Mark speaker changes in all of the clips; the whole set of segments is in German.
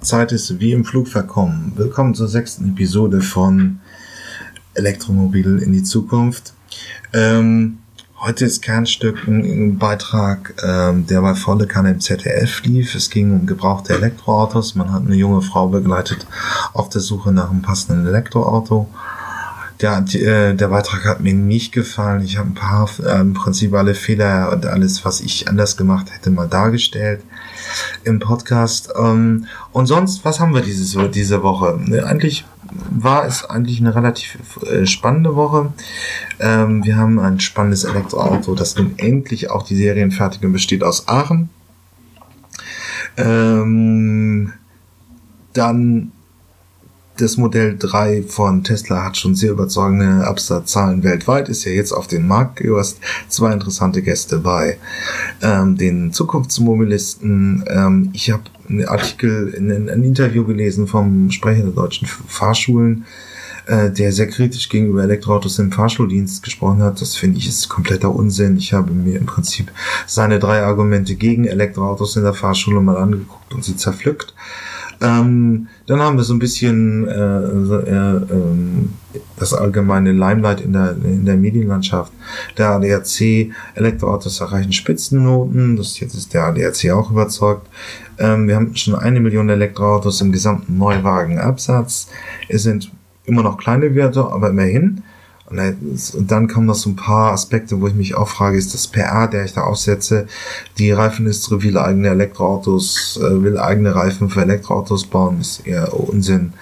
Speaker 1: Zeit ist wie im Flug verkommen. Willkommen zur sechsten Episode von Elektromobil in die Zukunft. Ähm, heute ist Kernstück ein, ein Beitrag, ähm, der bei volle Kanne im ZDF lief. Es ging um gebrauchte Elektroautos. Man hat eine junge Frau begleitet auf der Suche nach einem passenden Elektroauto. Der, äh, der Beitrag hat mir nicht gefallen. Ich habe ein paar, äh, im Prinzip alle Fehler und alles, was ich anders gemacht hätte, mal dargestellt im Podcast. Ähm, und sonst, was haben wir dieses, diese Woche? Ne, eigentlich war es eigentlich eine relativ äh, spannende Woche. Ähm, wir haben ein spannendes Elektroauto, das nun endlich auch die Serienfertigung besteht aus Aachen. Ähm, dann das Modell 3 von Tesla hat schon sehr überzeugende Absatzzahlen weltweit, ist ja jetzt auf den Markt. Du hast zwei interessante Gäste bei ähm, den Zukunftsmobilisten. Ähm, ich habe einen Artikel, in, ein Interview gelesen vom Sprecher der deutschen Fahrschulen, äh, der sehr kritisch gegenüber Elektroautos im Fahrschuldienst gesprochen hat. Das finde ich ist kompletter Unsinn. Ich habe mir im Prinzip seine drei Argumente gegen Elektroautos in der Fahrschule mal angeguckt und sie zerpflückt. Ähm, dann haben wir so ein bisschen äh, äh, äh, das allgemeine Limelight in der, in der Medienlandschaft. Der ADAC Elektroautos erreichen Spitzennoten. Das jetzt ist der ADAC auch überzeugt. Ähm, wir haben schon eine Million Elektroautos im gesamten Neuwagenabsatz. Es sind immer noch kleine Werte, aber immerhin. Und dann kommen noch so ein paar Aspekte, wo ich mich auch frage, ist das PA, der ich da aufsetze, die Reifenindustrie will eigene Elektroautos, äh, will eigene Reifen für Elektroautos bauen, ist eher Unsinn.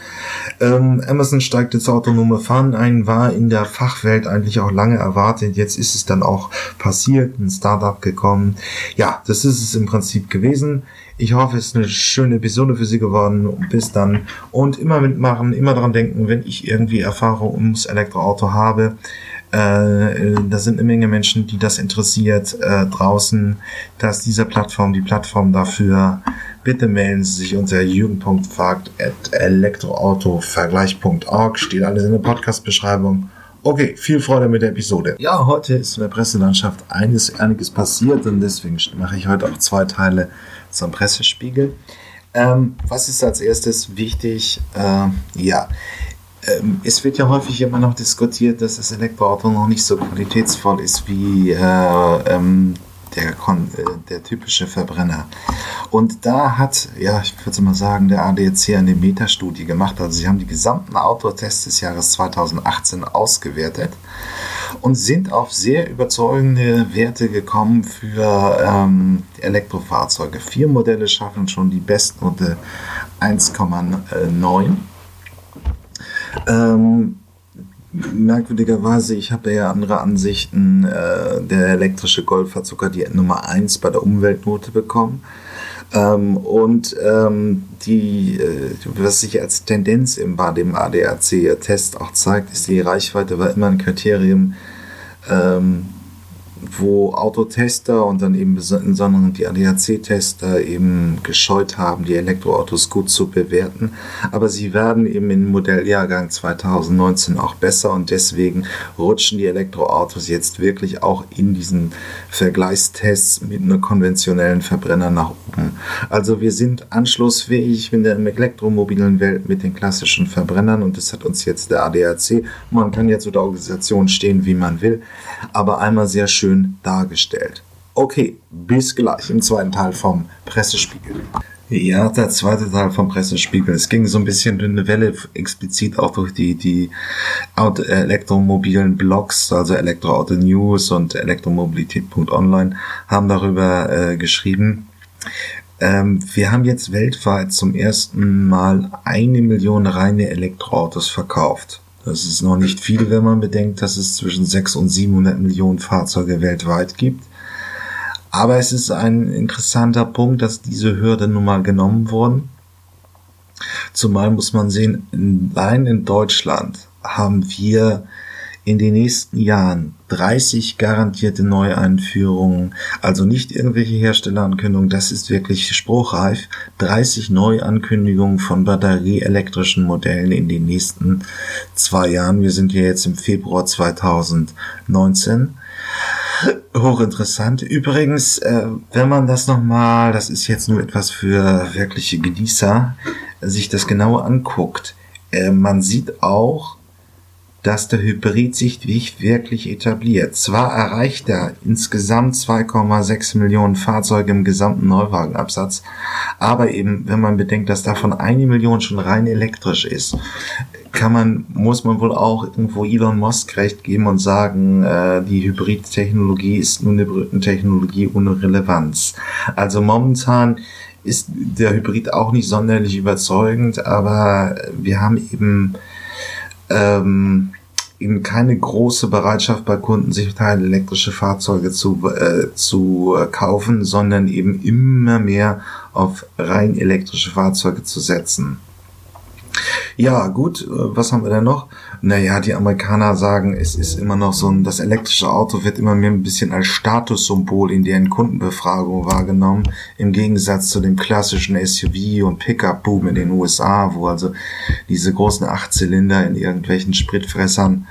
Speaker 1: Ähm, Amazon steigt jetzt autonome Fahren ein, war in der Fachwelt eigentlich auch lange erwartet, jetzt ist es dann auch passiert, ein Startup gekommen. Ja, das ist es im Prinzip gewesen. Ich hoffe, es ist eine schöne Episode für Sie geworden. Bis dann. Und immer mitmachen, immer daran denken, wenn ich irgendwie Erfahrung ums Elektroauto habe. Äh, da sind eine Menge Menschen, die das interessiert äh, draußen. dass diese Plattform die Plattform dafür. Bitte melden Sie sich unter jugend.fakt.elektroautovergleich.org. Steht alles in der Podcast-Beschreibung. Okay, viel Freude mit der Episode. Ja, heute ist in der Presselandschaft einiges, einiges passiert und deswegen mache ich heute auch zwei Teile zum Pressespiegel. Ähm, was ist als erstes wichtig? Ähm, ja, ähm, es wird ja häufig immer noch diskutiert, dass das Elektroauto noch nicht so qualitätsvoll ist wie äh, ähm, der, äh, der typische Verbrenner. Und da hat, ja, ich würde mal sagen, der ADAC eine Metastudie gemacht. Also sie haben die gesamten Autotests des Jahres 2018 ausgewertet und sind auf sehr überzeugende Werte gekommen für ähm, Elektrofahrzeuge. Vier Modelle schaffen schon die Bestnote 1,9. Ähm, merkwürdigerweise, ich habe ja andere Ansichten. Äh, der elektrische Golf hat sogar die Nummer 1 bei der Umweltnote bekommen. Ähm, und ähm, die, äh, was sich als Tendenz im, dem ADAC-Test auch zeigt, ist die Reichweite war immer ein Kriterium, ähm, wo Autotester und dann eben insbesondere die ADAC-Tester eben gescheut haben, die Elektroautos gut zu bewerten. Aber sie werden eben im Modelljahrgang 2019 auch besser und deswegen rutschen die Elektroautos jetzt wirklich auch in diesen Vergleichstests mit einem konventionellen Verbrenner nach oben. Also wir sind anschlussfähig in der elektromobilen Welt mit den klassischen Verbrennern und das hat uns jetzt der ADAC. Man kann jetzt zu der Organisation stehen, wie man will, aber einmal sehr schön schön dargestellt. Okay, bis gleich im zweiten Teil vom Pressespiegel. Ja, der zweite Teil vom Pressespiegel. Es ging so ein bisschen eine Welle explizit auch durch die, die elektromobilen Blogs, also Elektroauto News und Elektromobilität.online haben darüber äh, geschrieben. Ähm, wir haben jetzt weltweit zum ersten Mal eine Million reine Elektroautos verkauft. Das ist noch nicht viel, wenn man bedenkt, dass es zwischen 600 und 700 Millionen Fahrzeuge weltweit gibt. Aber es ist ein interessanter Punkt, dass diese Hürde nun mal genommen wurden. Zumal muss man sehen, allein in Deutschland haben wir in den nächsten Jahren 30 garantierte Neueinführungen, also nicht irgendwelche Herstellerankündigungen, das ist wirklich spruchreif. 30 Neuankündigungen von batterieelektrischen Modellen in den nächsten zwei Jahren. Wir sind ja jetzt im Februar 2019. Hochinteressant. Übrigens, äh, wenn man das nochmal, das ist jetzt nur etwas für wirkliche Genießer, sich das genauer anguckt, äh, man sieht auch, dass der Hybrid sich wirklich etabliert. Zwar erreicht er insgesamt 2,6 Millionen Fahrzeuge im gesamten Neuwagenabsatz, aber eben, wenn man bedenkt, dass davon eine Million schon rein elektrisch ist, kann man, muss man wohl auch irgendwo Elon Musk recht geben und sagen, äh, die Hybridtechnologie ist nur eine Brückentechnologie ohne Relevanz. Also momentan ist der Hybrid auch nicht sonderlich überzeugend, aber wir haben eben ähm, eben keine große Bereitschaft bei Kunden, sich elektrische Fahrzeuge zu, äh, zu kaufen, sondern eben immer mehr auf rein elektrische Fahrzeuge zu setzen. Ja, gut, äh, was haben wir denn noch? Naja, die Amerikaner sagen, es ist immer noch so ein, das elektrische Auto wird immer mehr ein bisschen als Statussymbol in deren Kundenbefragung wahrgenommen, im Gegensatz zu dem klassischen SUV und Pickup-Boom in den USA, wo also diese großen Achtzylinder in irgendwelchen Spritfressern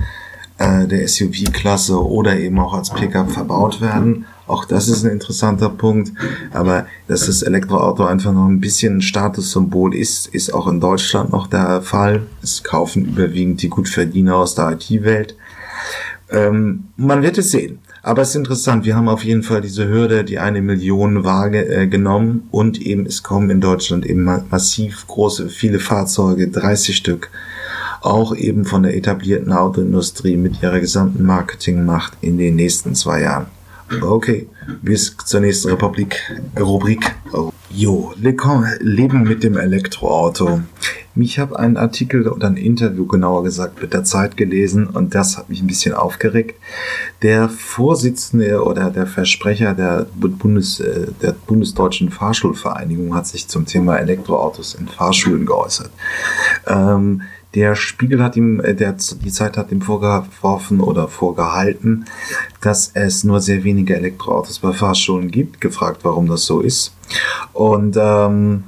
Speaker 1: äh, der SUV-Klasse oder eben auch als Pickup verbaut werden. Auch das ist ein interessanter Punkt. Aber dass das Elektroauto einfach noch ein bisschen ein Statussymbol ist, ist auch in Deutschland noch der Fall. Es kaufen überwiegend die Gutverdiener aus der IT-Welt. Ähm, man wird es sehen. Aber es ist interessant, wir haben auf jeden Fall diese Hürde, die eine Million Waage äh, genommen und eben es kommen in Deutschland eben massiv große, viele Fahrzeuge, 30 Stück, auch eben von der etablierten Autoindustrie mit ihrer gesamten Marketingmacht in den nächsten zwei Jahren. Okay, bis zur nächsten Republik, Rubrik. Jo, Leben mit dem Elektroauto. Ich habe einen Artikel oder ein Interview, genauer gesagt, mit der Zeit gelesen und das hat mich ein bisschen aufgeregt. Der Vorsitzende oder der Versprecher der, Bundes, äh, der Bundesdeutschen Fahrschulvereinigung hat sich zum Thema Elektroautos in Fahrschulen geäußert. Ähm, der Spiegel hat ihm, äh, der, die Zeit hat ihm vorgeworfen oder vorgehalten, dass es nur sehr wenige Elektroautos bei Fahrschulen gibt. Gefragt, warum das so ist. Und ähm,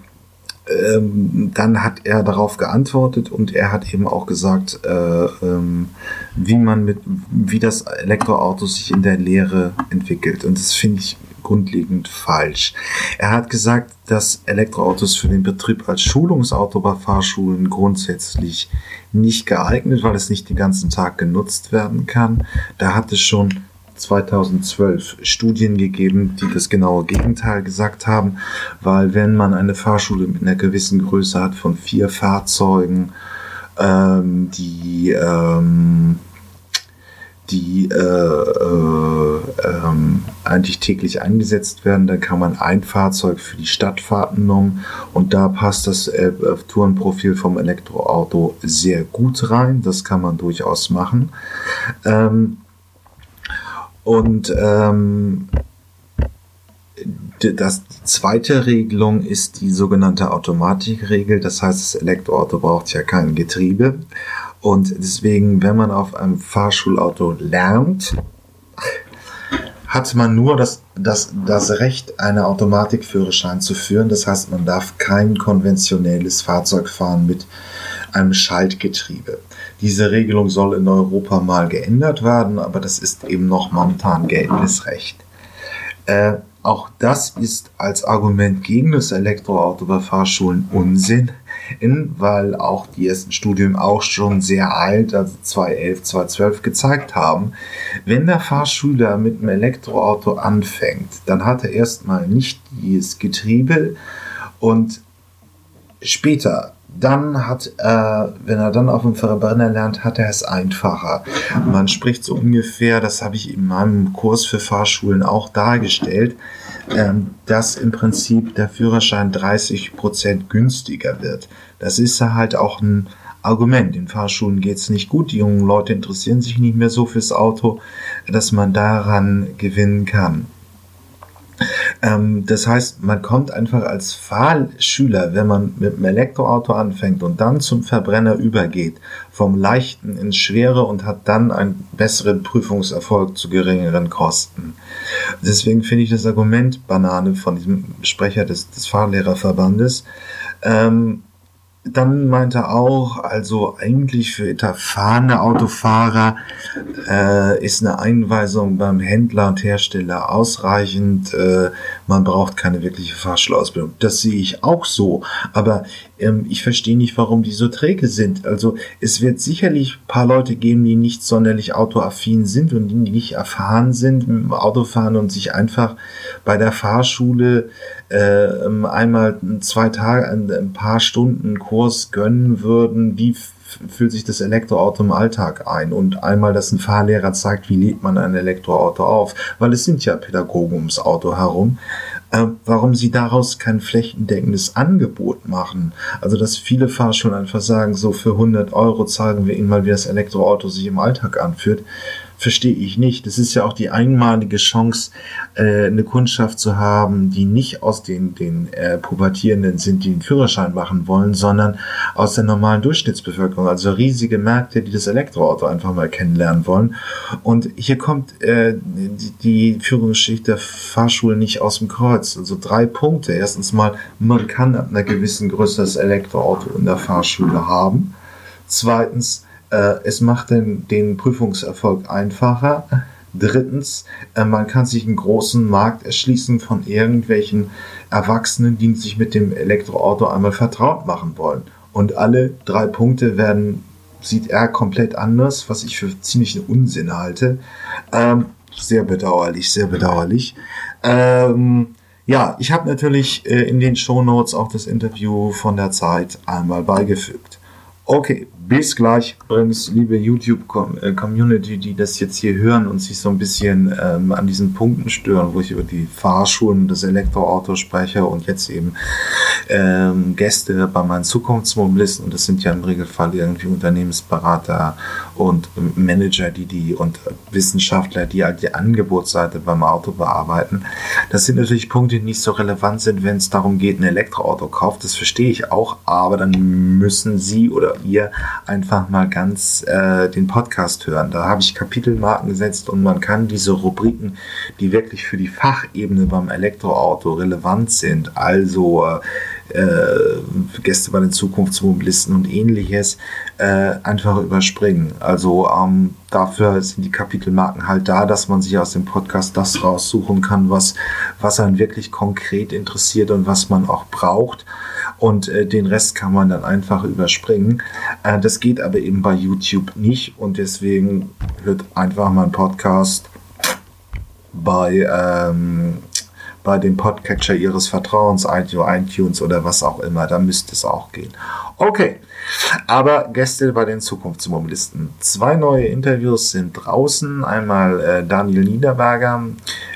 Speaker 1: ähm, dann hat er darauf geantwortet und er hat eben auch gesagt, äh, ähm, wie man mit, wie das Elektroauto sich in der Lehre entwickelt. Und das finde ich grundlegend falsch. Er hat gesagt, dass Elektroautos für den Betrieb als Schulungsauto bei Fahrschulen grundsätzlich nicht geeignet, weil es nicht den ganzen Tag genutzt werden kann. Da hat es schon 2012 Studien gegeben, die das genaue Gegenteil gesagt haben, weil wenn man eine Fahrschule mit einer gewissen Größe hat von vier Fahrzeugen, ähm, die ähm, die äh, äh, ähm, eigentlich täglich eingesetzt werden. Dann kann man ein Fahrzeug für die Stadtfahrten nehmen und da passt das äh, Tourenprofil vom Elektroauto sehr gut rein. Das kann man durchaus machen. Ähm, und ähm, das, zweite Regelung ist die sogenannte Automatikregel. Das heißt, das Elektroauto braucht ja kein Getriebe. Und deswegen, wenn man auf einem Fahrschulauto lernt, hat man nur das, das, das Recht, einen Automatikführerschein zu führen. Das heißt, man darf kein konventionelles Fahrzeug fahren mit einem Schaltgetriebe. Diese Regelung soll in Europa mal geändert werden, aber das ist eben noch momentan geltendes Recht. Äh, auch das ist als Argument gegen das Elektroauto bei Fahrschulen Unsinn, weil auch die ersten Studien auch schon sehr alt, also 2011, 2012 gezeigt haben, wenn der Fahrschüler mit einem Elektroauto anfängt, dann hat er erstmal nicht dieses Getriebe und später dann hat, äh, wenn er dann auf dem Verbrenner lernt, hat er es einfacher. Man spricht so ungefähr, das habe ich in meinem Kurs für Fahrschulen auch dargestellt, ähm, dass im Prinzip der Führerschein 30 Prozent günstiger wird. Das ist halt auch ein Argument. In Fahrschulen geht es nicht gut, die jungen Leute interessieren sich nicht mehr so fürs Auto, dass man daran gewinnen kann. Ähm, das heißt, man kommt einfach als Fahrschüler, wenn man mit einem Elektroauto anfängt und dann zum Verbrenner übergeht, vom leichten ins schwere und hat dann einen besseren Prüfungserfolg zu geringeren Kosten. Deswegen finde ich das Argument Banane von diesem Sprecher des, des Fahrlehrerverbandes ähm, dann meinte er auch, also eigentlich für erfahrene Autofahrer äh, ist eine Einweisung beim Händler und Hersteller ausreichend. Äh, man braucht keine wirkliche Fahrschulausbildung. Das sehe ich auch so. Aber ähm, ich verstehe nicht, warum die so träge sind. Also es wird sicherlich ein paar Leute geben, die nicht sonderlich autoaffin sind und die nicht erfahren sind mit dem Autofahren und sich einfach bei der Fahrschule äh, einmal zwei Tage, ein, paar Stunden Kurs gönnen würden. Wie fühlt sich das Elektroauto im Alltag ein und einmal, dass ein Fahrlehrer zeigt, wie lädt man ein Elektroauto auf, weil es sind ja Pädagogen ums Auto herum, äh, warum sie daraus kein flächendeckendes Angebot machen. Also, dass viele Fahrschulen einfach sagen, so für 100 Euro zeigen wir ihnen mal, wie das Elektroauto sich im Alltag anführt verstehe ich nicht. Das ist ja auch die einmalige Chance, äh, eine Kundschaft zu haben, die nicht aus den, den äh, Pubertierenden sind, die den Führerschein machen wollen, sondern aus der normalen Durchschnittsbevölkerung. Also riesige Märkte, die das Elektroauto einfach mal kennenlernen wollen. Und hier kommt äh, die, die Führungsschicht der Fahrschule nicht aus dem Kreuz. Also drei Punkte. Erstens mal, man kann ab einer gewissen Größe das Elektroauto in der Fahrschule haben. Zweitens, äh, es macht den, den Prüfungserfolg einfacher. Drittens, äh, man kann sich einen großen Markt erschließen von irgendwelchen Erwachsenen, die sich mit dem Elektroauto einmal vertraut machen wollen. Und alle drei Punkte werden, sieht er komplett anders, was ich für ziemlich Unsinn halte. Ähm, sehr bedauerlich, sehr bedauerlich. Ähm, ja, ich habe natürlich äh, in den Show Notes auch das Interview von der Zeit einmal beigefügt. Okay, bis gleich. Übrigens, liebe YouTube-Community, die das jetzt hier hören und sich so ein bisschen ähm, an diesen Punkten stören, wo ich über die Fahrschulen und das Elektroauto spreche und jetzt eben ähm, Gäste bei meinen Zukunftsmobilisten und das sind ja im Regelfall irgendwie Unternehmensberater und Manager, die die und Wissenschaftler, die halt die Angebotsseite beim Auto bearbeiten. Das sind natürlich Punkte, die nicht so relevant sind, wenn es darum geht, ein Elektroauto kauft. Das verstehe ich auch, aber dann müssen Sie oder ihr einfach mal ganz äh, den Podcast hören. Da habe ich Kapitelmarken gesetzt und man kann diese Rubriken, die wirklich für die Fachebene beim Elektroauto relevant sind, also äh, äh, Gäste bei den Zukunftsmobilisten und ähnliches äh, einfach überspringen. Also ähm, dafür sind die Kapitelmarken halt da, dass man sich aus dem Podcast das raussuchen kann, was, was einen wirklich konkret interessiert und was man auch braucht. Und äh, den Rest kann man dann einfach überspringen. Äh, das geht aber eben bei YouTube nicht und deswegen hört einfach mein Podcast bei ähm, bei dem Podcatcher Ihres Vertrauens, iTunes oder was auch immer. Da müsste es auch gehen. Okay, aber Gäste bei den Zukunftsmobilisten. Zwei neue Interviews sind draußen. Einmal äh, Daniel Niederberger.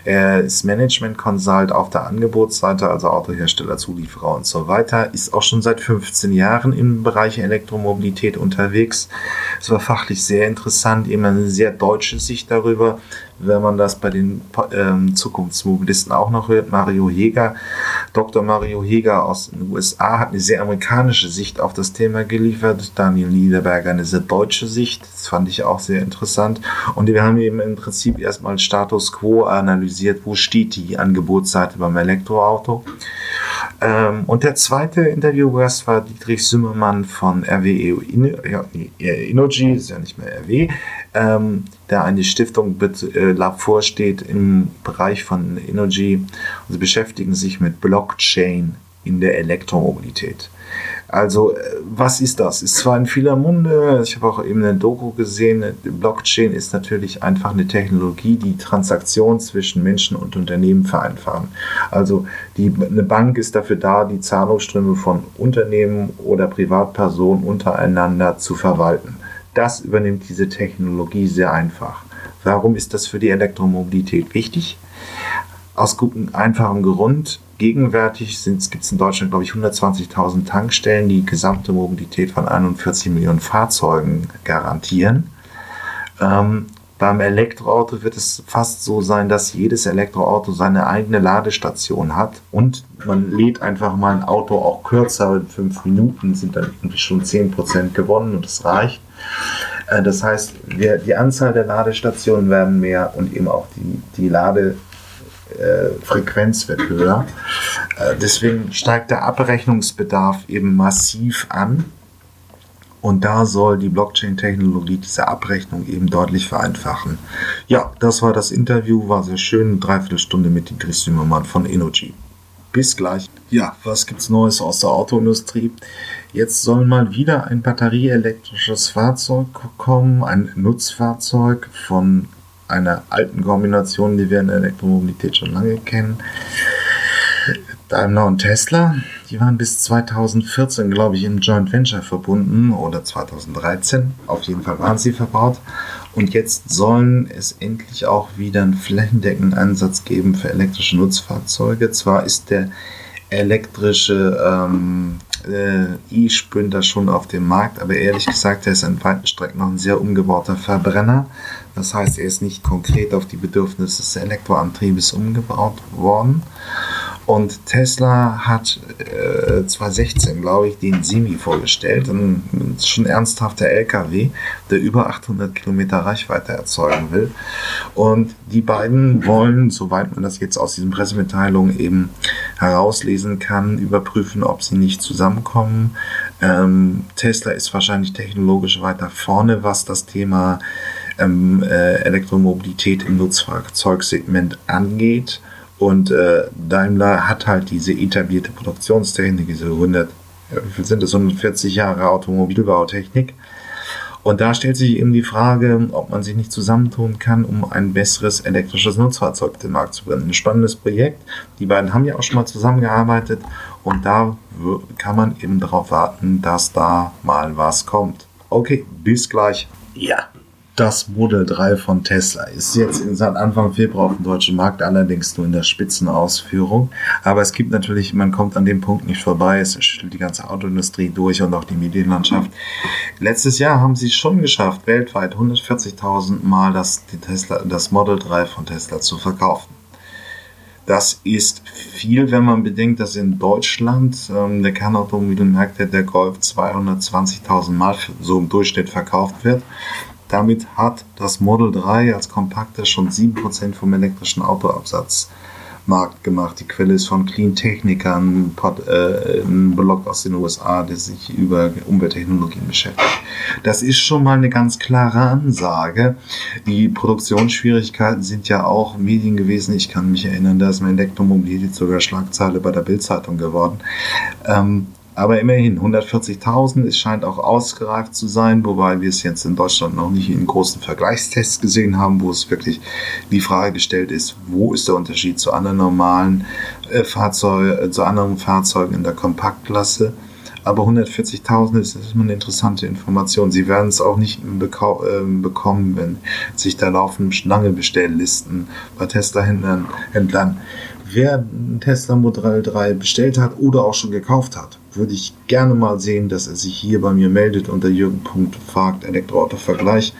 Speaker 1: Er ist Management Consult auf der Angebotsseite, also Autohersteller, Zulieferer und so weiter. Ist auch schon seit 15 Jahren im Bereich Elektromobilität unterwegs. Es war fachlich sehr interessant, eben eine sehr deutsche Sicht darüber, wenn man das bei den ähm, Zukunftsmobilisten auch noch hört. Mario Heger, Dr. Mario Heger aus den USA hat eine sehr amerikanische Sicht auf das Thema geliefert. Daniel Niederberger eine sehr deutsche Sicht. Das fand ich auch sehr interessant. Und wir haben eben im Prinzip erstmal Status Quo analysiert. Wo steht die Angebotsseite beim Elektroauto? Ähm, und der zweite Interviewgast war Dietrich Zimmermann von RWE Innogy, ist ja nicht mehr RW, ähm, der eine Stiftung äh, vorsteht im Bereich von Energy und sie beschäftigen sich mit Blockchain in der Elektromobilität. Also, äh, was ist das? Ist zwar in vieler Munde, ich habe auch eben eine Doku gesehen, Blockchain ist natürlich einfach eine Technologie, die Transaktionen zwischen Menschen und Unternehmen vereinfachen. Also, die, eine Bank ist dafür da, die Zahlungsströme von Unternehmen oder Privatpersonen untereinander zu verwalten. Das übernimmt diese Technologie sehr einfach. Warum ist das für die Elektromobilität wichtig? Aus gutem, einfachem Grund. Gegenwärtig gibt es in Deutschland, glaube ich, 120.000 Tankstellen, die gesamte Mobilität von 41 Millionen Fahrzeugen garantieren. Ähm, beim Elektroauto wird es fast so sein, dass jedes Elektroauto seine eigene Ladestation hat und man lädt einfach mal ein Auto auch kürzer, in fünf Minuten sind dann schon 10% gewonnen und das reicht. Äh, das heißt, die Anzahl der Ladestationen werden mehr und eben auch die, die Lade, äh, Frequenz wird höher. Äh, deswegen steigt der Abrechnungsbedarf eben massiv an. Und da soll die Blockchain-Technologie diese Abrechnung eben deutlich vereinfachen. Ja, das war das Interview, war sehr schön. Dreiviertelstunde mit Idris Zimmermann von Energy. Bis gleich. Ja, was gibt's Neues aus der Autoindustrie? Jetzt soll mal wieder ein batterieelektrisches Fahrzeug kommen, ein Nutzfahrzeug von einer alten Kombination, die wir in der Elektromobilität schon lange kennen. Daimler und Tesla, die waren bis 2014, glaube ich, im Joint Venture verbunden oder 2013. Auf jeden Fall waren sie verbaut. Und jetzt sollen es endlich auch wieder einen flächendeckenden Einsatz geben für elektrische Nutzfahrzeuge. Zwar ist der elektrische ähm, äh, E-Sprinter schon auf dem Markt, aber ehrlich gesagt, er ist an weiten Strecken noch ein sehr umgebauter Verbrenner. Das heißt, er ist nicht konkret auf die Bedürfnisse des Elektroantriebes umgebaut worden. Und Tesla hat äh, 2016, glaube ich, den Simi vorgestellt. Ein, schon ernsthafter LKW, der über 800 Kilometer Reichweite erzeugen will. Und die beiden wollen, soweit man das jetzt aus diesen Pressemitteilungen eben herauslesen kann, überprüfen, ob sie nicht zusammenkommen. Ähm, Tesla ist wahrscheinlich technologisch weiter vorne, was das Thema ähm, äh, Elektromobilität im Nutzfahrzeugsegment angeht. Und äh, Daimler hat halt diese etablierte Produktionstechnik, diese 100, wie viel sind das, 140 Jahre Automobilbautechnik. Und da stellt sich eben die Frage, ob man sich nicht zusammentun kann, um ein besseres elektrisches Nutzfahrzeug den Markt zu bringen. Ein spannendes Projekt. Die beiden haben ja auch schon mal zusammengearbeitet und da kann man eben darauf warten, dass da mal was kommt. Okay, bis gleich. Ja das Model 3 von Tesla ist jetzt seit Anfang Februar auf dem deutschen Markt, allerdings nur in der Spitzenausführung. Aber es gibt natürlich, man kommt an dem Punkt nicht vorbei, es schüttelt die ganze Autoindustrie durch und auch die Medienlandschaft. Letztes Jahr haben sie es schon geschafft, weltweit 140.000 Mal das, Tesla, das Model 3 von Tesla zu verkaufen. Das ist viel, wenn man bedenkt, dass in Deutschland ähm, der Kernautomobilmarkt der Golf 220.000 Mal so im Durchschnitt verkauft wird. Damit hat das Model 3 als kompakter schon 7% vom elektrischen Autoabsatz Markt gemacht. Die Quelle ist von Clean Technica, ein, äh, ein Blog aus den USA, der sich über Umwelttechnologien beschäftigt. Das ist schon mal eine ganz klare Ansage. Die Produktionsschwierigkeiten sind ja auch Medien gewesen. Ich kann mich erinnern, da ist mein Elektromobilität sogar Schlagzeile bei der Bildzeitung geworden. Ähm, aber immerhin, 140.000, es scheint auch ausgereift zu sein, wobei wir es jetzt in Deutschland noch nicht in großen Vergleichstests gesehen haben, wo es wirklich die Frage gestellt ist, wo ist der Unterschied zu anderen normalen äh, Fahrzeugen, äh, zu anderen Fahrzeugen in der Kompaktklasse. Aber 140.000 ist, ist eine interessante Information. Sie werden es auch nicht äh, bekommen, wenn sich da laufen Schlangebestelllisten bei Tesla-Händlern. Wer ein Tesla Modell 3 bestellt hat oder auch schon gekauft hat, würde ich gerne mal sehen, dass er sich hier bei mir meldet unter jürgen.fragt Elektroauto-Vergleich.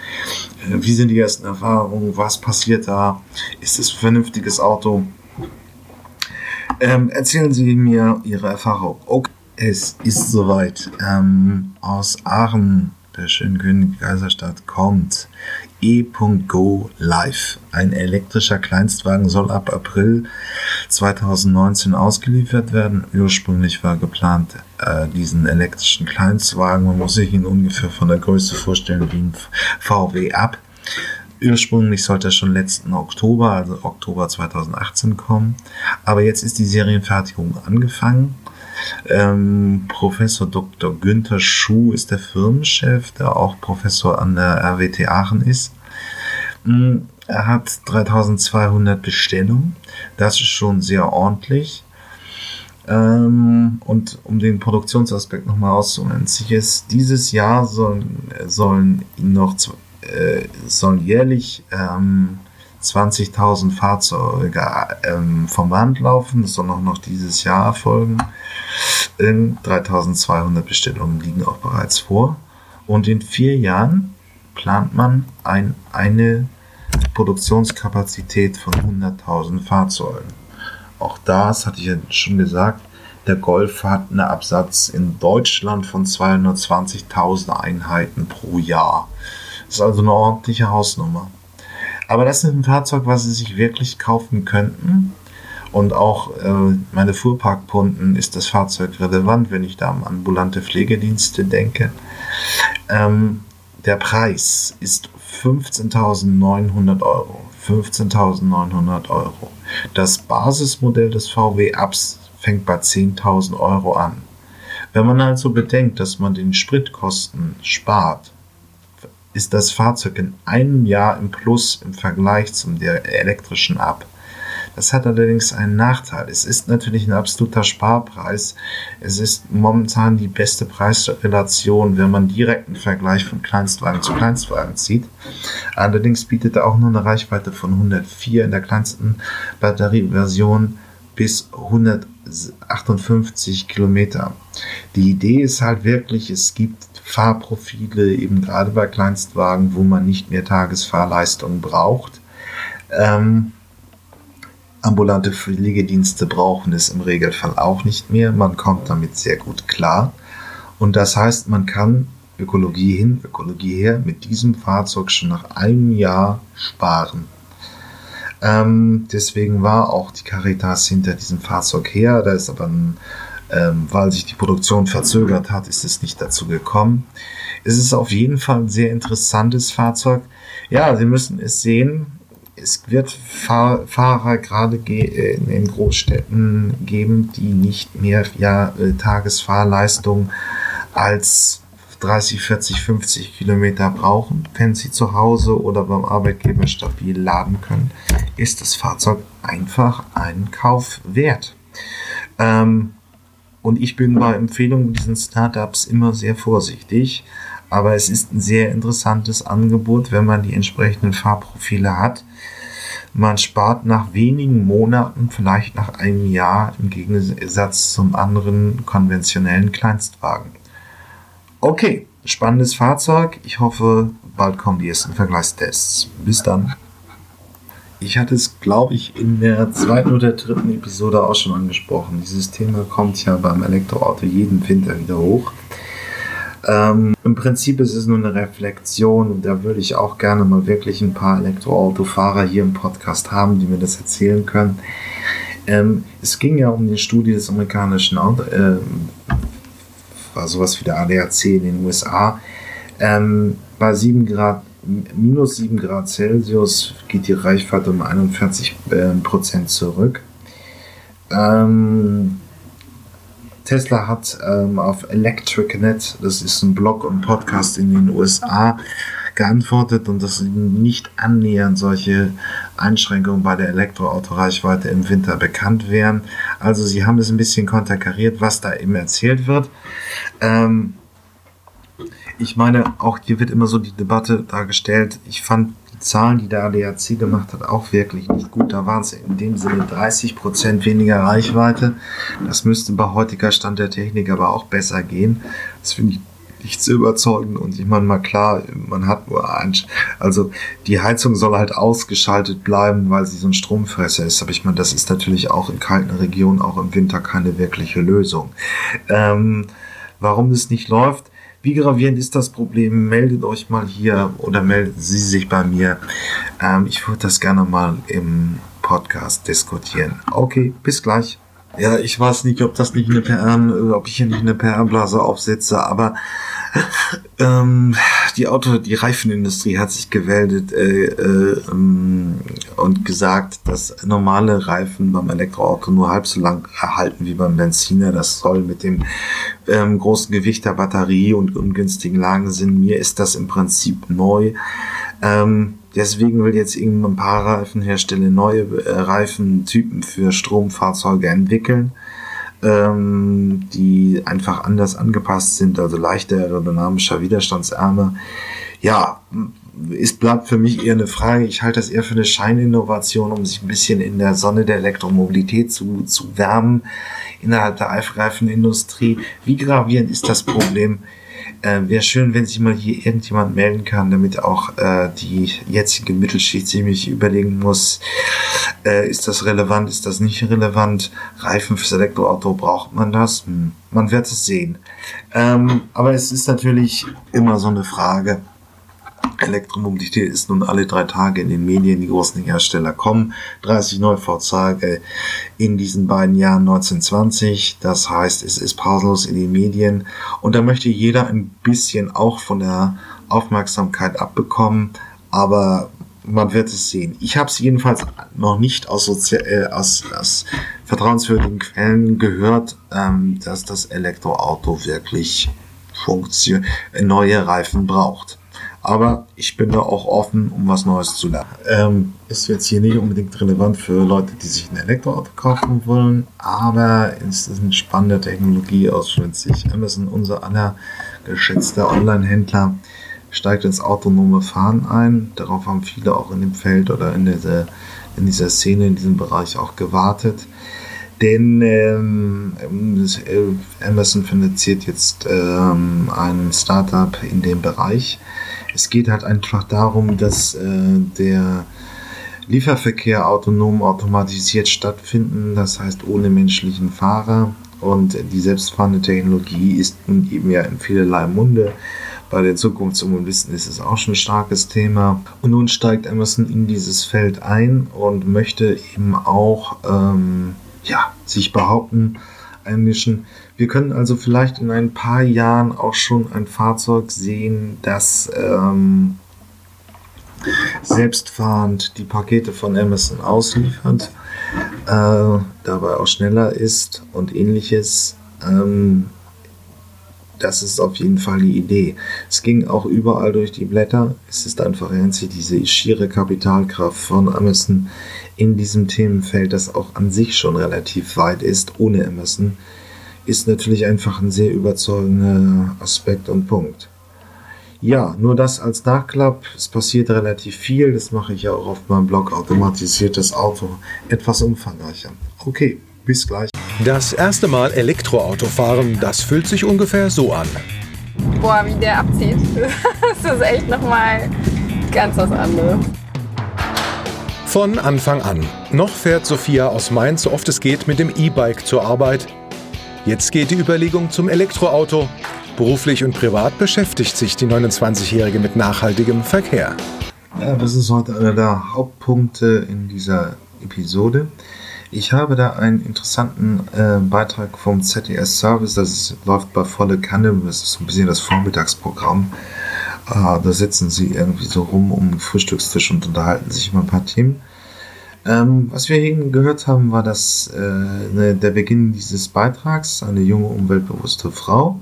Speaker 1: Äh, wie sind die ersten Erfahrungen? Was passiert da? Ist es ein vernünftiges Auto? Ähm, erzählen Sie mir Ihre Erfahrung. Okay, es ist soweit. Ähm, aus Aachen, der schönen König Kaiserstadt, kommt E.Go Live. Ein elektrischer Kleinstwagen soll ab April 2019 ausgeliefert werden. Ursprünglich war geplant, äh, diesen elektrischen Kleinstwagen, man muss sich ihn ungefähr von der Größe vorstellen wie ein VW ab. Ursprünglich sollte er schon letzten Oktober, also Oktober 2018 kommen. Aber jetzt ist die Serienfertigung angefangen. Ähm, Professor Dr. Günther Schuh ist der Firmenchef, der auch Professor an der RWT Aachen ist. Mm, er hat 3200 Bestellungen. Das ist schon sehr ordentlich. Ähm, und um den Produktionsaspekt nochmal auszunehmen, dieses Jahr sollen, sollen noch äh, sollen jährlich ähm, 20.000 Fahrzeuge ähm, vom Band laufen. Das soll auch noch dieses Jahr erfolgen. 3200 Bestellungen liegen auch bereits vor. Und in vier Jahren plant man ein, eine Produktionskapazität von 100.000 Fahrzeugen. Auch das hatte ich ja schon gesagt. Der Golf hat einen Absatz in Deutschland von 220.000 Einheiten pro Jahr. Das ist also eine ordentliche Hausnummer. Aber das ist ein Fahrzeug, was Sie sich wirklich kaufen könnten. Und auch äh, meine Fuhrparkpunkten ist das Fahrzeug relevant, wenn ich da an ambulante Pflegedienste denke. Ähm, der Preis ist 15.900 Euro. 15.900 Euro. Das Basismodell des VW Ups fängt bei 10.000 Euro an. Wenn man also bedenkt, dass man den Spritkosten spart, ist das Fahrzeug in einem Jahr im Plus im Vergleich zum der elektrischen Up. Das hat allerdings einen Nachteil. Es ist natürlich ein absoluter Sparpreis. Es ist momentan die beste Preisrelation, wenn man direkt einen Vergleich von Kleinstwagen zu Kleinstwagen zieht. Allerdings bietet er auch nur eine Reichweite von 104 in der kleinsten Batterieversion bis 158 Kilometer. Die Idee ist halt wirklich, es gibt Fahrprofile, eben gerade bei Kleinstwagen, wo man nicht mehr Tagesfahrleistung braucht. Ähm, ambulante Pflegedienste brauchen es im Regelfall auch nicht mehr. Man kommt damit sehr gut klar. Und das heißt, man kann Ökologie hin, Ökologie her mit diesem Fahrzeug schon nach einem Jahr sparen. Ähm, deswegen war auch die Caritas hinter diesem Fahrzeug her. Da ist aber, ein, ähm, weil sich die Produktion verzögert hat, ist es nicht dazu gekommen. Es ist auf jeden Fall ein sehr interessantes Fahrzeug. Ja, Sie müssen es sehen es wird Fahr Fahrer gerade äh, in den Großstädten geben, die nicht mehr ja, äh, Tagesfahrleistung als 30, 40, 50 Kilometer brauchen. Wenn sie zu Hause oder beim Arbeitgeber stabil laden können, ist das Fahrzeug einfach einen Kauf wert. Ähm, und ich bin bei Empfehlungen diesen Startups immer sehr vorsichtig. Aber es ist ein sehr interessantes Angebot, wenn man die entsprechenden Fahrprofile hat. Man spart nach wenigen Monaten, vielleicht nach einem Jahr, im Gegensatz zum anderen konventionellen Kleinstwagen. Okay, spannendes Fahrzeug. Ich hoffe, bald kommen die ersten Vergleichstests. Bis dann. Ich hatte es, glaube ich, in der zweiten oder dritten Episode auch schon angesprochen. Dieses Thema kommt ja beim Elektroauto jeden Winter wieder hoch. Ähm, Im Prinzip ist es nur eine Reflexion und da würde ich auch gerne mal wirklich ein paar Elektroautofahrer hier im Podcast haben, die mir das erzählen können. Ähm, es ging ja um die Studie des amerikanischen Auto, äh, war sowas wie der ADAC in den USA. Ähm, bei 7 Grad, minus 7 Grad Celsius geht die Reichweite um 41 äh, Prozent zurück. Ähm, Tesla hat ähm, auf ElectricNet, das ist ein Blog und Podcast in den USA, geantwortet und dass nicht annähernd solche Einschränkungen bei der Elektroautoreichweite im Winter bekannt wären. Also sie haben es ein bisschen konterkariert, was da eben erzählt wird. Ähm, ich meine, auch hier wird immer so die Debatte dargestellt. Ich fand Zahlen, die der ADAC gemacht hat, auch wirklich nicht gut. Da waren es in dem Sinne 30 Prozent weniger Reichweite. Das müsste bei heutiger Stand der Technik aber auch besser gehen. Das finde ich nicht zu überzeugen. Und ich meine mal klar, man hat nur ein, also die Heizung soll halt ausgeschaltet bleiben, weil sie so ein Stromfresser ist. Aber ich meine, das ist natürlich auch in kalten Regionen, auch im Winter keine wirkliche Lösung. Ähm, warum das nicht läuft? Wie gravierend ist das Problem? Meldet euch mal hier oder melden Sie sich bei mir. Ähm, ich würde das gerne mal im Podcast diskutieren. Okay, bis gleich. Ja, ich weiß nicht, ob das nicht eine PR, ob ich hier nicht eine PR-Blase aufsetze, aber ähm, die Auto, die Reifenindustrie hat sich gewäldet äh, äh, ähm, und gesagt, dass normale Reifen beim Elektroauto nur halb so lang erhalten wie beim Benziner. Das soll mit dem ähm, großen Gewicht der Batterie und ungünstigen Lagensinn. Mir ist das im Prinzip neu. Ähm, deswegen will jetzt irgendein paar Reifenhersteller neue äh, Reifentypen für Stromfahrzeuge entwickeln ähm, die einfach anders angepasst sind, also leichter, aerodynamischer, widerstandsärmer. Ja, es bleibt für mich eher eine Frage. Ich halte das eher für eine Scheininnovation, um sich ein bisschen in der Sonne der Elektromobilität zu, zu wärmen innerhalb der Eifreifenindustrie. Wie gravierend ist das Problem? Äh, Wäre schön, wenn sich mal hier irgendjemand melden kann, damit auch äh, die jetzige Mittelschicht ziemlich überlegen muss, äh, ist das relevant, ist das nicht relevant? Reifen fürs Elektroauto, braucht man das? Hm, man wird es sehen. Ähm, aber es ist natürlich immer so eine Frage. Elektromobilität ist nun alle drei Tage in den Medien. Die großen Hersteller kommen. 30 Neufahrzeuge in diesen beiden Jahren 1920. Das heißt, es ist pausenlos in den Medien. Und da möchte jeder ein bisschen auch von der Aufmerksamkeit abbekommen. Aber man wird es sehen. Ich habe es jedenfalls noch nicht aus, Sozi äh, aus, aus vertrauenswürdigen Quellen gehört, ähm, dass das Elektroauto wirklich Funktion, neue Reifen braucht. Aber ich bin da auch offen, um was Neues zu lernen. Ähm, ist jetzt hier nicht unbedingt relevant für Leute, die sich ein Elektroauto kaufen wollen, aber es ist eine spannende Technologie aus sich. Amazon, unser aller geschätzter Online-Händler, steigt ins autonome Fahren ein. Darauf haben viele auch in dem Feld oder in dieser, in dieser Szene, in diesem Bereich auch gewartet. Denn ähm, äh, Amazon finanziert jetzt ähm, ein Startup in dem Bereich. Es geht halt einfach darum, dass äh, der Lieferverkehr autonom automatisiert stattfinden, das heißt ohne menschlichen Fahrer. Und die selbstfahrende Technologie ist nun eben ja in vielerlei Munde. Bei den Zukunftsumwelten ist es auch schon ein starkes Thema. Und nun steigt Amazon in dieses Feld ein und möchte eben auch ähm, ja, sich behaupten, einmischen. Wir können also vielleicht in ein paar Jahren auch schon ein Fahrzeug sehen, das ähm, selbstfahrend die Pakete von Amazon ausliefert, äh, dabei auch schneller ist und ähnliches. Ähm, das ist auf jeden Fall die Idee. Es ging auch überall durch die Blätter. Es ist einfach einzig diese schiere Kapitalkraft von Amazon in diesem Themenfeld, das auch an sich schon relativ weit ist, ohne Amazon, ist natürlich einfach ein sehr überzeugender Aspekt und Punkt. Ja, nur das als Nachklapp. Es passiert relativ viel. Das mache ich ja auch auf meinem Blog Automatisiertes Auto etwas umfangreicher. Okay, bis gleich.
Speaker 2: Das erste Mal Elektroauto fahren, das fühlt sich ungefähr so an.
Speaker 3: Boah, wie der abzieht. das ist echt nochmal ganz was anderes.
Speaker 2: Von Anfang an. Noch fährt Sophia aus Mainz so oft es geht mit dem E-Bike zur Arbeit. Jetzt geht die Überlegung zum Elektroauto. Beruflich und privat beschäftigt sich die 29-Jährige mit nachhaltigem Verkehr.
Speaker 1: Ja, das ist heute einer der Hauptpunkte in dieser Episode. Ich habe da einen interessanten äh, Beitrag vom ZDS Service, das ist, läuft bei volle Kanne, das ist ein bisschen das Vormittagsprogramm. Ah, da sitzen sie irgendwie so rum um den Frühstückstisch und unterhalten sich über ein paar Themen. Ähm, was wir eben gehört haben, war das, äh, ne, der Beginn dieses Beitrags. Eine junge, umweltbewusste Frau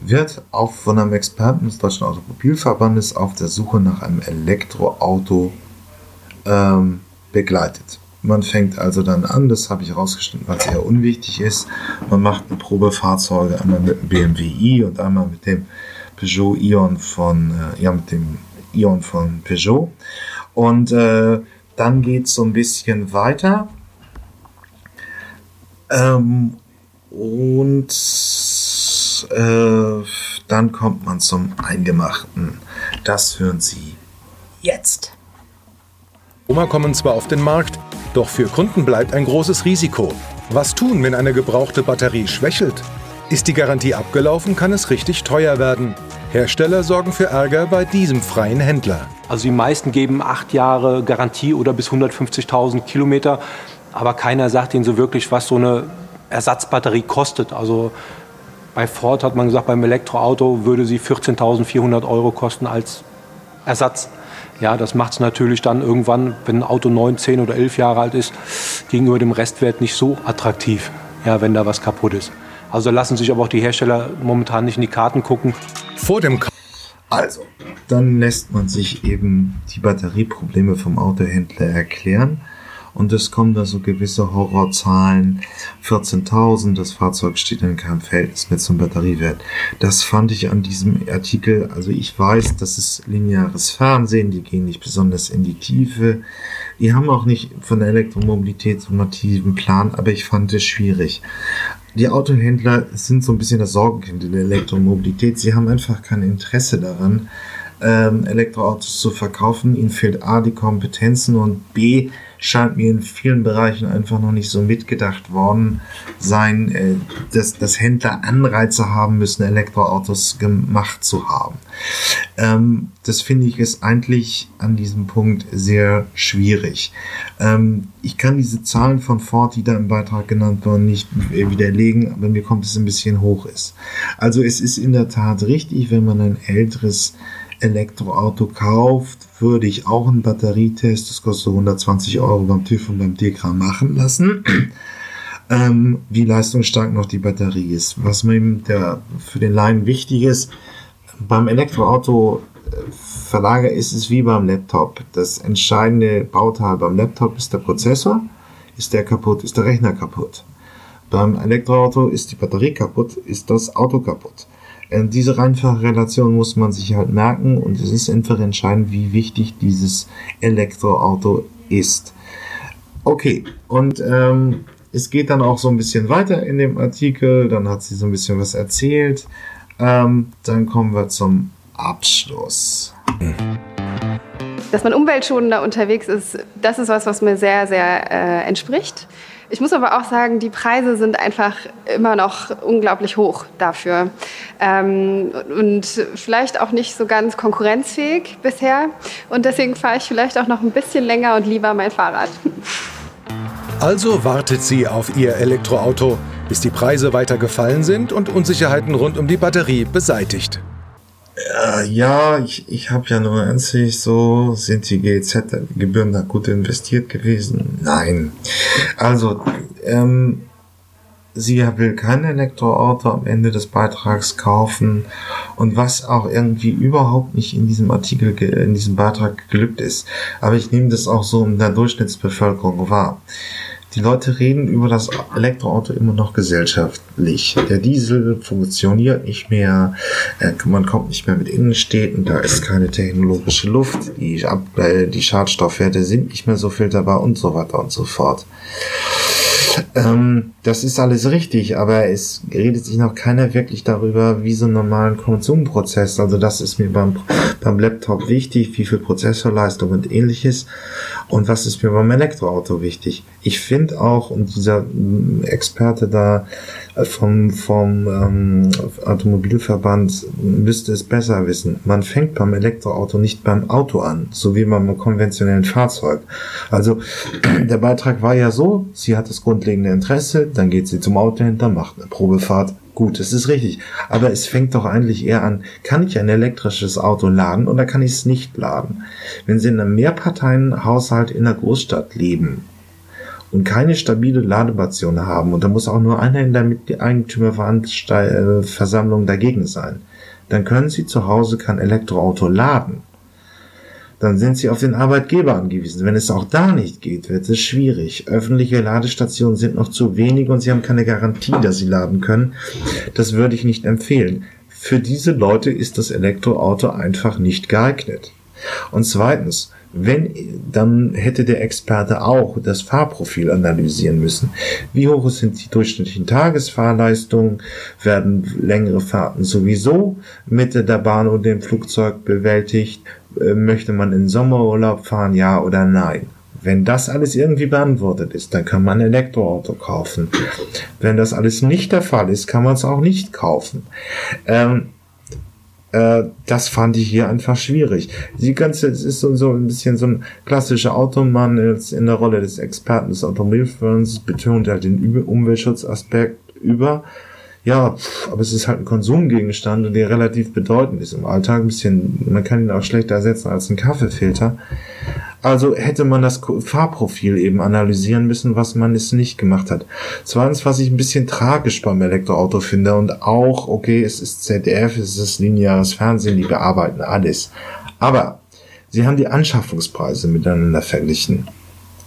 Speaker 1: wird auch von einem Experten des Deutschen Automobilverbandes auf der Suche nach einem Elektroauto ähm, begleitet. Man fängt also dann an, das habe ich herausgestellt, weil es eher unwichtig ist. Man macht eine Probefahrzeuge einmal mit dem BMW i und einmal mit dem Peugeot Ion von, äh, ja, mit dem Ion von Peugeot. Und äh, dann geht es so ein bisschen weiter. Ähm, und äh, dann kommt man zum Eingemachten. Das hören Sie jetzt.
Speaker 2: Oma kommen zwar auf den Markt, doch für Kunden bleibt ein großes Risiko. Was tun, wenn eine gebrauchte Batterie schwächelt? Ist die Garantie abgelaufen, kann es richtig teuer werden. Hersteller sorgen für Ärger bei diesem freien Händler.
Speaker 4: Also die meisten geben acht Jahre Garantie oder bis 150.000 Kilometer, aber keiner sagt ihnen so wirklich, was so eine Ersatzbatterie kostet. Also bei Ford hat man gesagt, beim Elektroauto würde sie 14.400 Euro kosten als Ersatz. Ja, das macht es natürlich dann irgendwann, wenn ein Auto 9, 10 oder 11 Jahre alt ist, gegenüber dem Restwert nicht so attraktiv, ja, wenn da was kaputt ist. Also lassen sich aber auch die Hersteller momentan nicht in die Karten gucken.
Speaker 2: Vor dem Ka
Speaker 1: also, dann lässt man sich eben die Batterieprobleme vom Autohändler erklären und es kommen da so gewisse Horrorzahlen. 14.000, das Fahrzeug steht in keinem Verhältnis mehr zum Batteriewert. Das fand ich an diesem Artikel, also ich weiß, das ist lineares Fernsehen, die gehen nicht besonders in die Tiefe. Die haben auch nicht von der Elektromobilität so einen Plan, aber ich fand es schwierig die Autohändler sind so ein bisschen das Sorgenkind in der Elektromobilität. Sie haben einfach kein Interesse daran, ähm, Elektroautos zu verkaufen. Ihnen fehlt A, die Kompetenzen und B, scheint mir in vielen Bereichen einfach noch nicht so mitgedacht worden sein, äh, dass, dass Händler Anreize haben müssen, Elektroautos gemacht zu haben. Ähm, das finde ich ist eigentlich an diesem Punkt sehr schwierig. Ähm, ich kann diese Zahlen von Ford, die da im Beitrag genannt wurden, nicht widerlegen, aber mir kommt es ein bisschen hoch ist. Also es ist in der Tat richtig, wenn man ein älteres Elektroauto kauft, würde ich auch einen Batterietest, das kostet 120 Euro beim TÜV und beim DEKRA machen lassen, ähm, wie leistungsstark noch die Batterie ist. Was mir der, für den Laien wichtig ist, beim Elektroauto äh, verlagert ist es wie beim Laptop. Das entscheidende Bauteil beim Laptop ist der Prozessor. Ist der kaputt, ist der Rechner kaputt. Beim Elektroauto ist die Batterie kaputt, ist das Auto kaputt. Äh, diese einfache Relation muss man sich halt merken und es ist einfach entscheidend, wie wichtig dieses Elektroauto ist. Okay, und ähm, es geht dann auch so ein bisschen weiter in dem Artikel, dann hat sie so ein bisschen was erzählt. Ähm, dann kommen wir zum Abschluss.
Speaker 3: Dass man umweltschonender unterwegs ist, das ist was, was mir sehr, sehr äh, entspricht. Ich muss aber auch sagen, die Preise sind einfach immer noch unglaublich hoch dafür. Ähm, und vielleicht auch nicht so ganz konkurrenzfähig bisher. Und deswegen fahre ich vielleicht auch noch ein bisschen länger und lieber mein Fahrrad.
Speaker 2: Also wartet sie auf ihr Elektroauto, bis die Preise weiter gefallen sind und Unsicherheiten rund um die Batterie beseitigt.
Speaker 1: Äh, ja, ich, ich habe ja nur einzig so, sind die GEZ-Gebühren da gut investiert gewesen? Nein. Also, ähm, sie will kein Elektroauto am Ende des Beitrags kaufen und was auch irgendwie überhaupt nicht in diesem Artikel, in diesem Beitrag geglückt ist. Aber ich nehme das auch so in der Durchschnittsbevölkerung wahr. Die Leute reden über das Elektroauto immer noch gesellschaftlich. Der Diesel funktioniert nicht mehr, äh, man kommt nicht mehr mit Innenstädten, da ist keine technologische Luft, die, äh, die Schadstoffwerte sind nicht mehr so filterbar und so weiter und so fort. Ähm, das ist alles richtig, aber es redet sich noch keiner wirklich darüber, wie so einen normalen Konsumprozess. Also das ist mir beim, beim Laptop wichtig, wie viel Prozessorleistung und ähnliches. Und was ist mir beim Elektroauto wichtig? Ich finde auch, und dieser mm, Experte da vom, vom ähm, Automobilverband müsste es besser wissen. Man fängt beim Elektroauto nicht beim Auto an, so wie beim konventionellen Fahrzeug. Also der Beitrag war ja so, sie hat das grundlegende Interesse, dann geht sie zum Autohändler, macht eine Probefahrt, Gut, das ist richtig. Aber es fängt doch eigentlich eher an, kann ich ein elektrisches Auto laden oder kann ich es nicht laden? Wenn Sie in einem Mehrparteienhaushalt in der Großstadt leben und keine stabile Ladestation haben und da muss auch nur einer in der Eigentümerversammlung dagegen sein, dann können Sie zu Hause kein Elektroauto laden dann sind sie auf den Arbeitgeber angewiesen. Wenn es auch da nicht geht, wird es schwierig. Öffentliche Ladestationen sind noch zu wenig und sie haben keine Garantie, dass sie laden können. Das würde ich nicht empfehlen. Für diese Leute ist das Elektroauto einfach nicht geeignet. Und zweitens, wenn, dann hätte der Experte auch das Fahrprofil analysieren müssen. Wie hoch sind die durchschnittlichen Tagesfahrleistungen? Werden längere Fahrten sowieso mit der Bahn oder dem Flugzeug bewältigt? Äh, möchte man in Sommerurlaub fahren, ja oder nein? Wenn das alles irgendwie beantwortet ist, dann kann man ein Elektroauto kaufen. Wenn das alles nicht der Fall ist, kann man es auch nicht kaufen. Ähm, äh, das fand ich hier einfach schwierig. Die ganze, es ist so, so ein bisschen so ein klassischer Automann jetzt in der Rolle des Experten des Automobilfirms, betont halt den Umweltschutzaspekt über ja, aber es ist halt ein Konsumgegenstand, der relativ bedeutend ist im Alltag. Ein bisschen, man kann ihn auch schlechter ersetzen als ein Kaffeefilter. Also hätte man das Fahrprofil eben analysieren müssen, was man es nicht gemacht hat. Zweitens, was ich ein bisschen tragisch beim Elektroauto finde und auch, okay, es ist ZDF, es ist lineares Fernsehen, die bearbeiten alles. Aber sie haben die Anschaffungspreise miteinander verglichen.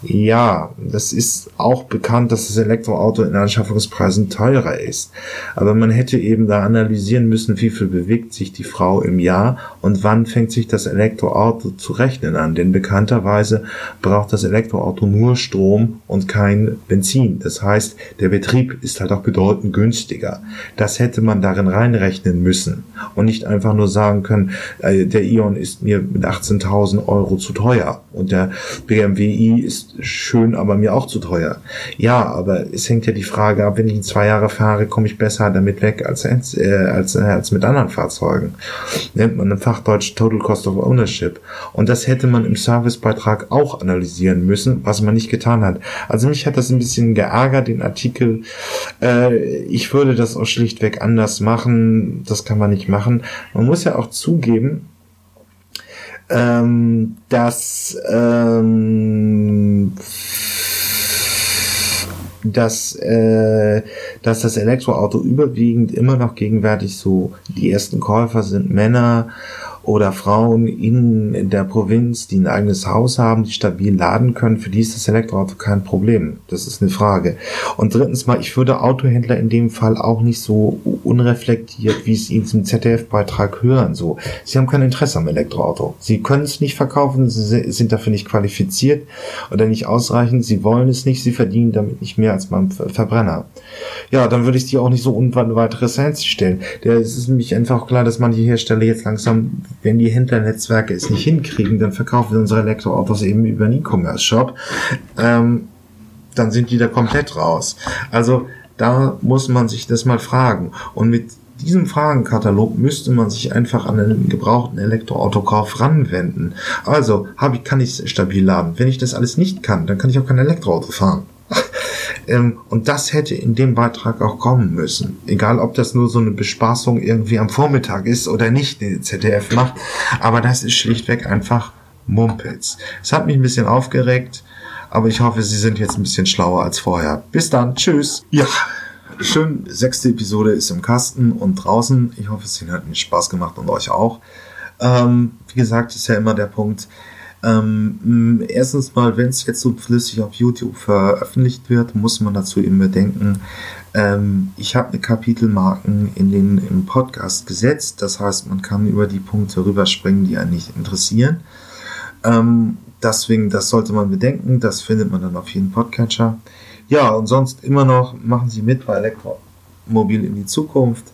Speaker 1: Ja, das ist auch bekannt, dass das Elektroauto in Anschaffungspreisen teurer ist. Aber man hätte eben da analysieren müssen, wie viel bewegt sich die Frau im Jahr und wann fängt sich das Elektroauto zu rechnen an. Denn bekannterweise braucht das Elektroauto nur Strom und kein Benzin. Das heißt, der Betrieb ist halt auch bedeutend günstiger. Das hätte man darin reinrechnen müssen und nicht einfach nur sagen können, äh, der Ion ist mir mit 18.000 Euro zu teuer und der BMW i ist schön, aber mir auch zu teuer. Ja, aber es hängt ja die Frage ab, wenn ich in zwei Jahre fahre, komme ich besser damit weg als, äh, als, äh, als mit anderen Fahrzeugen. Nennt man im Fachdeutsch Total Cost of Ownership. Und das hätte man im Servicebeitrag auch analysieren müssen, was man nicht getan hat. Also mich hat das ein bisschen geärgert, den Artikel. Äh, ich würde das auch schlichtweg anders machen. Das kann man nicht machen. Man muss ja auch zugeben, ähm, dass, ähm, dass, äh, dass das Elektroauto überwiegend immer noch gegenwärtig so die ersten Käufer sind Männer oder Frauen in der Provinz, die ein eigenes Haus haben, die stabil laden können, für die ist das Elektroauto kein Problem. Das ist eine Frage. Und drittens mal, ich würde Autohändler in dem Fall auch nicht so unreflektiert, wie es ihnen zum ZDF-Beitrag hören. So, sie haben kein Interesse am Elektroauto. Sie können es nicht verkaufen, sie sind dafür nicht qualifiziert oder nicht ausreichend. Sie wollen es nicht, sie verdienen damit nicht mehr als beim Verbrenner. Ja, dann würde ich die auch nicht so unweit Ressenz stellen. Der, es ist nämlich einfach klar, dass manche Hersteller jetzt langsam wenn die Händlernetzwerke es nicht hinkriegen, dann verkaufen wir unsere Elektroautos eben über einen E-Commerce-Shop. Ähm, dann sind die da komplett raus. Also da muss man sich das mal fragen. Und mit diesem Fragenkatalog müsste man sich einfach an einen gebrauchten Elektroautokauf ranwenden. Also hab ich, kann ich stabil laden. Wenn ich das alles nicht kann, dann kann ich auch kein Elektroauto fahren. Ähm, und das hätte in dem Beitrag auch kommen müssen. Egal, ob das nur so eine Bespaßung irgendwie am Vormittag ist oder nicht, die ZDF macht. Aber das ist schlichtweg einfach Mumpels. Es hat mich ein bisschen aufgeregt, aber ich hoffe, Sie sind jetzt ein bisschen schlauer als vorher. Bis dann. Tschüss. Ja. Schön, sechste Episode ist im Kasten und draußen. Ich hoffe, es hat mir Spaß gemacht und euch auch. Ähm, wie gesagt, ist ja immer der Punkt, ähm, erstens mal, wenn es jetzt so flüssig auf YouTube veröffentlicht wird, muss man dazu eben bedenken, ähm, ich habe eine Kapitelmarken in den im Podcast gesetzt. Das heißt, man kann über die Punkte rüberspringen, die einen nicht interessieren. Ähm, deswegen, das sollte man bedenken. Das findet man dann auf jedem Podcatcher. Ja, und sonst immer noch machen Sie mit bei Elektromobil in die Zukunft.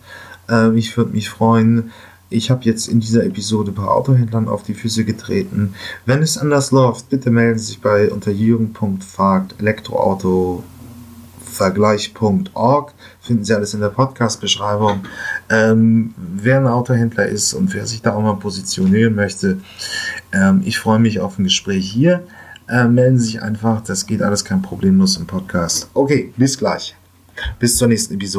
Speaker 1: Äh, ich würde mich freuen, ich habe jetzt in dieser Episode bei Autohändlern auf die Füße getreten. Wenn es anders läuft, bitte melden Sie sich bei unter jürgen.fragt elektroautovergleich.org. Finden Sie alles in der Podcast-Beschreibung. Ähm, wer ein Autohändler ist und wer sich da auch mal positionieren möchte, ähm, ich freue mich auf ein Gespräch hier. Äh, melden Sie sich einfach, das geht alles kein problemlos im Podcast. Okay, bis gleich. Bis zur nächsten Episode.